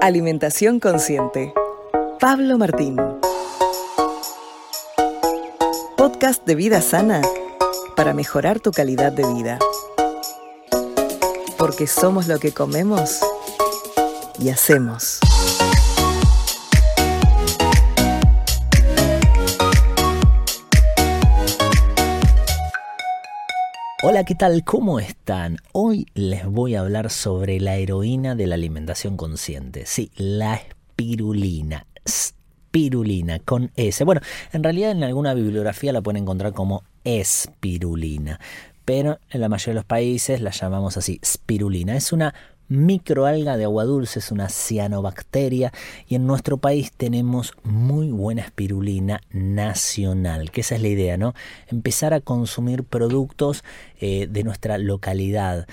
Alimentación Consciente. Pablo Martín. Podcast de vida sana para mejorar tu calidad de vida. Porque somos lo que comemos y hacemos. Hola, ¿qué tal? ¿Cómo están? Hoy les voy a hablar sobre la heroína de la alimentación consciente. Sí, la espirulina. Espirulina con S. Bueno, en realidad en alguna bibliografía la pueden encontrar como espirulina, pero en la mayoría de los países la llamamos así, spirulina. Es una microalga de agua dulce, es una cianobacteria y en nuestro país tenemos muy buena espirulina nacional, que esa es la idea, ¿no? Empezar a consumir productos eh, de nuestra localidad.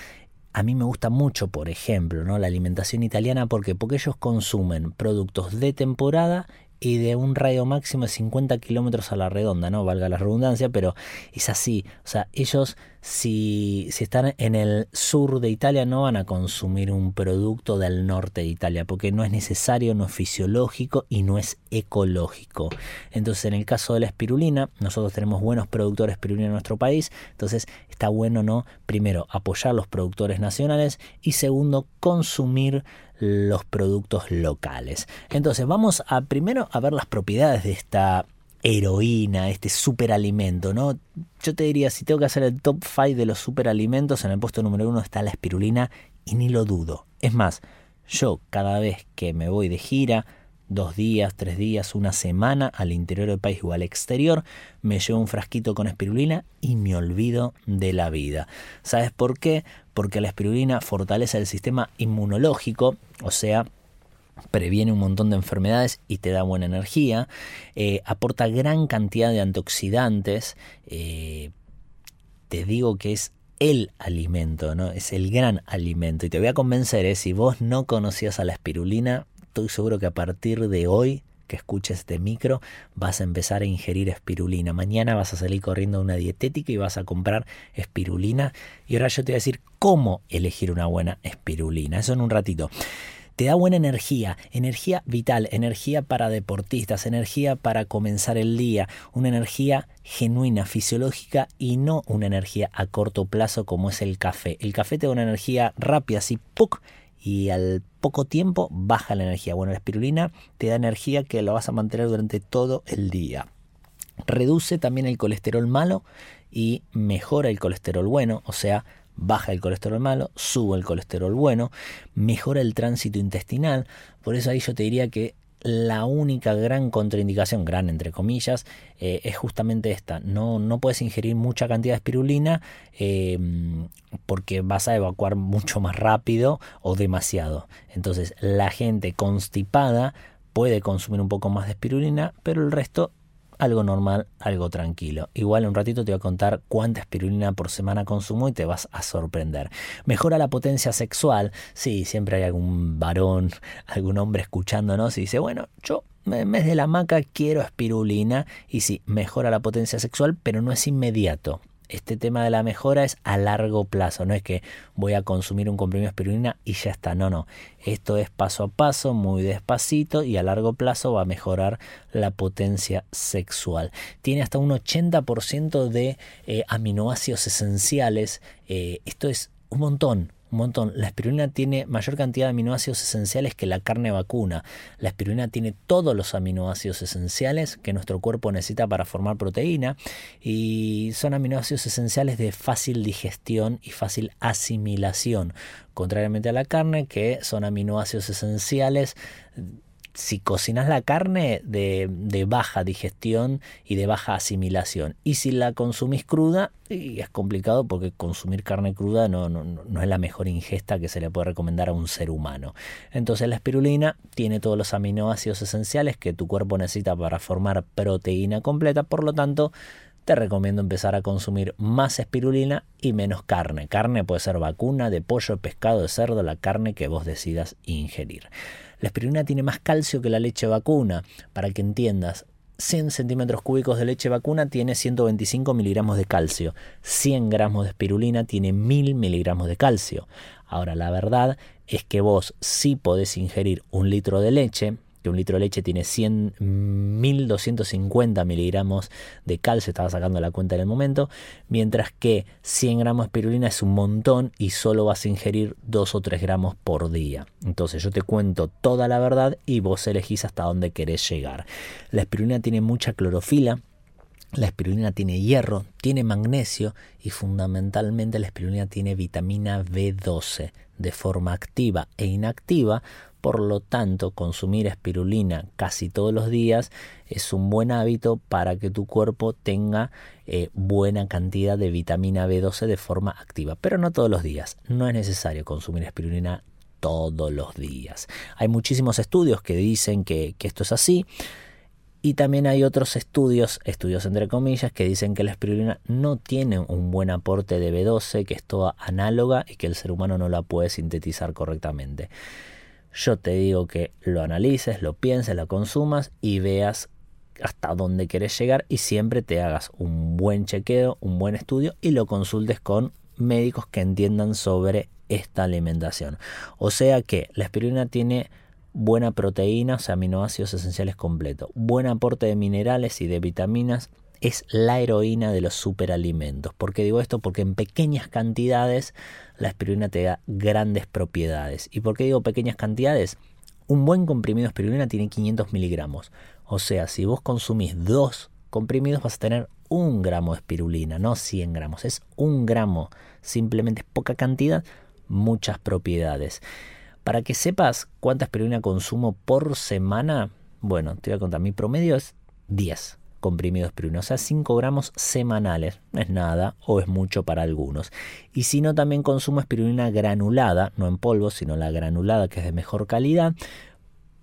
A mí me gusta mucho, por ejemplo, ¿no? la alimentación italiana porque porque ellos consumen productos de temporada y de un radio máximo de 50 kilómetros a la redonda, ¿no? Valga la redundancia, pero es así. O sea, ellos si, si están en el sur de Italia no van a consumir un producto del norte de Italia, porque no es necesario, no es fisiológico y no es ecológico. Entonces, en el caso de la espirulina, nosotros tenemos buenos productores de espirulina en nuestro país, entonces está bueno, ¿no? Primero, apoyar los productores nacionales y segundo, consumir los productos locales. Entonces vamos a primero a ver las propiedades de esta heroína, este superalimento, ¿no? Yo te diría, si tengo que hacer el top 5 de los superalimentos, en el puesto número uno está la espirulina y ni lo dudo. Es más, yo cada vez que me voy de gira, dos días, tres días, una semana al interior del país o al exterior, me llevo un frasquito con espirulina y me olvido de la vida. ¿Sabes por qué? Porque la espirulina fortalece el sistema inmunológico, o sea, previene un montón de enfermedades y te da buena energía, eh, aporta gran cantidad de antioxidantes, eh, te digo que es el alimento, ¿no? Es el gran alimento. Y te voy a convencer, ¿eh? si vos no conocías a la espirulina, estoy seguro que a partir de hoy que escuches este micro vas a empezar a ingerir espirulina. Mañana vas a salir corriendo a una dietética y vas a comprar espirulina. Y ahora yo te voy a decir cómo elegir una buena espirulina. Eso en un ratito te da buena energía, energía vital, energía para deportistas, energía para comenzar el día, una energía genuina, fisiológica y no una energía a corto plazo como es el café. El café te da una energía rápida, así, ¡puc! Y al poco tiempo baja la energía. Bueno, la espirulina te da energía que la vas a mantener durante todo el día. Reduce también el colesterol malo y mejora el colesterol bueno, o sea, baja el colesterol malo, sube el colesterol bueno, mejora el tránsito intestinal. Por eso ahí yo te diría que la única gran contraindicación, gran entre comillas, eh, es justamente esta. No, no puedes ingerir mucha cantidad de espirulina em, porque vas a evacuar mucho más rápido o demasiado. Entonces la gente constipada puede consumir un poco más de espirulina, pero el resto algo normal, algo tranquilo. Igual en un ratito te voy a contar cuánta espirulina por semana consumo y te vas a sorprender. Mejora la potencia sexual. Sí, siempre hay algún varón, algún hombre escuchándonos y dice, bueno, yo en vez de la maca quiero espirulina y sí, mejora la potencia sexual, pero no es inmediato este tema de la mejora es a largo plazo, no es que voy a consumir un comprimido de espirulina y ya está, no, no, esto es paso a paso, muy despacito y a largo plazo va a mejorar la potencia sexual. Tiene hasta un 80% de eh, aminoácidos esenciales, eh, esto es un montón, un montón. La espirulina tiene mayor cantidad de aminoácidos esenciales que la carne vacuna. La espirulina tiene todos los aminoácidos esenciales que nuestro cuerpo necesita para formar proteína y son aminoácidos esenciales de fácil digestión y fácil asimilación, contrariamente a la carne que son aminoácidos esenciales si cocinas la carne de, baja digestión y de baja asimilación. Y si la consumís cruda, y es complicado porque consumir carne cruda no, no, no, es la mejor ingesta que se le puede recomendar a un ser humano. Entonces la espirulina tiene todos los aminoácidos esenciales que tu cuerpo necesita para formar proteína completa, por lo tanto te recomiendo empezar a consumir más espirulina y menos carne. Carne puede ser vacuna, de pollo, pescado, de cerdo, la carne que vos decidas ingerir. La espirulina tiene más calcio que la leche vacuna. Para que entiendas, 100 centímetros cúbicos de leche vacuna tiene 125 miligramos de calcio. 100 gramos de espirulina tiene 1000 miligramos de calcio. Ahora, la verdad es que vos sí podés ingerir un litro de leche, que un litro de leche tiene 100, 1250 miligramos de calcio, estaba sacando la cuenta en el momento, mientras que 100 gramos de espirulina es un montón y solo vas a ingerir 2 o 3 gramos por día. Entonces yo te cuento toda la verdad y vos elegís hasta dónde querés llegar. La espirulina tiene mucha clorofila, la espirulina tiene hierro, tiene magnesio y fundamentalmente la espirulina tiene vitamina B12 de forma activa e inactiva por lo tanto, consumir espirulina casi todos los días es un buen hábito para que tu cuerpo tenga eh, buena cantidad de vitamina B12 de forma activa, pero no todos los días. No es necesario consumir espirulina todos los días. Hay muchísimos estudios que dicen que, que esto es así. Y también hay otros estudios, estudios entre comillas, que dicen que la espirulina no tiene un buen aporte de B12, que es toda análoga y que el ser humano no la puede sintetizar correctamente. Yo te digo que lo analices, lo pienses, lo consumas y veas hasta dónde quieres llegar y siempre te hagas un buen chequeo, un buen estudio y lo consultes con médicos que entiendan sobre esta alimentación. O sea que la espirulina tiene buena proteína, o sea, aminoácidos esenciales completos, buen aporte de minerales y de vitaminas, es la heroína de los superalimentos. ¿Por qué digo esto? Porque en pequeñas cantidades la espirulina te da grandes propiedades. ¿Y por qué digo pequeñas cantidades? Un buen comprimido de espirulina tiene 500 miligramos. O sea, si vos consumís dos comprimidos vas a tener un gramo de espirulina, no 100 gramos. Es un gramo. Simplemente es poca cantidad, muchas propiedades. Para que sepas cuánta espirulina consumo por semana, bueno, te voy a contar. Mi promedio es 10 comprimido de espirulina, o sea, 5 gramos semanales. No es nada o es mucho para algunos. Y si no, también consumo espirulina granulada, no en polvo, sino la granulada que es de mejor calidad,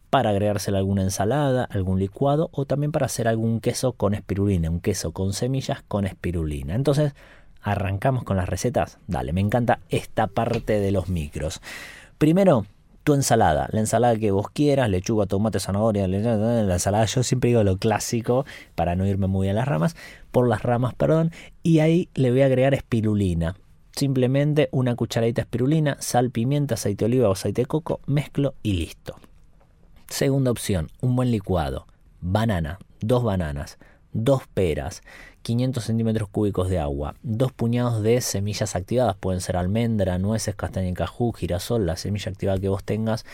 para agregársela a alguna ensalada, algún licuado o también para hacer algún queso con espirulina, un queso con semillas con espirulina. Entonces, arrancamos con las recetas. Dale, me encanta esta parte de los micros. Primero, tu ensalada, la ensalada que vos quieras, lechuga, tomate, zanahoria, la ensalada, yo siempre digo lo clásico para no irme muy a las ramas, por las ramas, perdón, y ahí le voy a agregar espirulina. Simplemente una cucharadita de espirulina, sal, pimienta, aceite de oliva o aceite de coco, mezclo y listo. Segunda opción, un buen licuado. Banana, dos bananas, dos peras, 500 centímetros cúbicos de agua, dos puñados de semillas activadas, pueden ser almendra, nueces, castaña en cajú, girasol, la semilla activada que vos tengas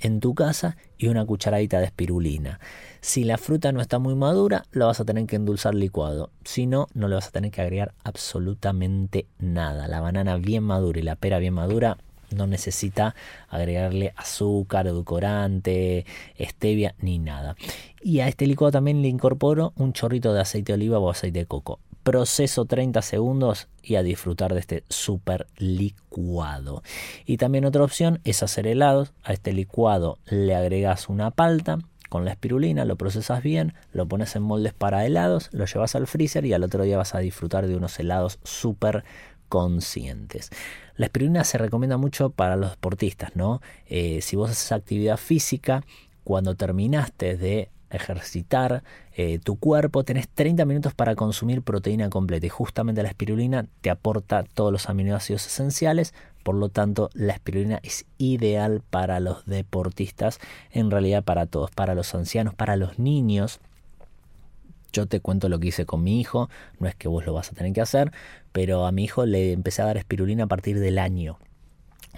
en tu casa y una cucharadita de espirulina. Si la fruta no está muy madura, la vas a tener que endulzar licuado. Si no, no le vas a tener que agregar absolutamente nada. La banana bien madura y la pera bien madura no necesita agregarle azúcar, edulcorante, stevia ni nada. Y a este licuado también le incorporo un chorrito de aceite de oliva o aceite de coco. Proceso 30 segundos y a disfrutar de este super licuado. Y también otra opción es hacer helados. A este licuado le agregas una palta con la espirulina, lo procesas bien, lo pones en moldes para helados, lo llevas al freezer y al otro día vas a disfrutar de unos helados súper conscientes. La espirulina se recomienda mucho para los deportistas, ¿no? Eh, si vos haces actividad física, cuando terminaste de ejercitar eh, tu cuerpo, tenés 30 minutos para consumir proteína completa y justamente la espirulina te aporta todos los aminoácidos esenciales, por lo tanto la espirulina es ideal para los deportistas, en realidad para todos, para los ancianos, para los niños yo te cuento lo que hice con mi hijo, no es que vos lo vas a tener que hacer, pero a mi hijo le empecé a dar espirulina a partir del año.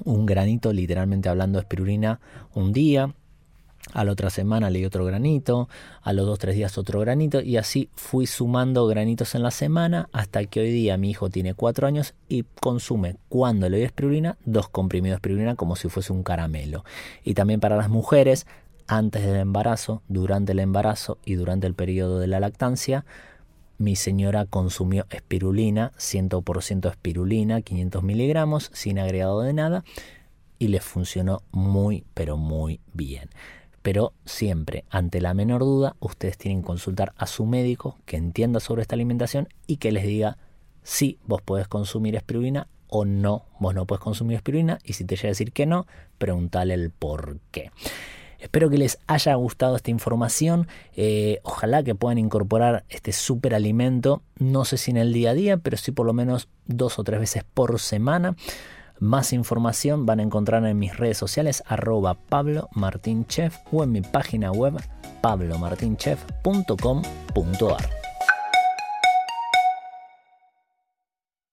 Un granito, literalmente hablando de espirulina, un día, a la otra semana le di otro granito, a los dos tres días otro granito y así fui sumando granitos en la semana hasta que hoy día mi hijo tiene cuatro años y consume cuando le doy espirulina dos comprimidos de espirulina como si fuese un caramelo. Y también para las mujeres antes del embarazo, durante el embarazo y durante el periodo de la lactancia, mi señora consumió espirulina, 100% espirulina, 500 miligramos, sin agregado de nada, y le funcionó muy, pero muy bien. Pero siempre, ante la menor duda, ustedes tienen que consultar a su médico que entienda sobre esta alimentación y que les diga si vos podés consumir espirulina o no, vos no puedes consumir espirulina, y si te llega a decir que no, pregúntale el por qué. Espero que les haya gustado esta información. Eh, ojalá que puedan incorporar este superalimento, no sé si en el día a día, pero sí por lo menos dos o tres veces por semana. Más información van a encontrar en mis redes sociales arroba Pablo Martín Chef o en mi página web pablomartinchef.com.ar.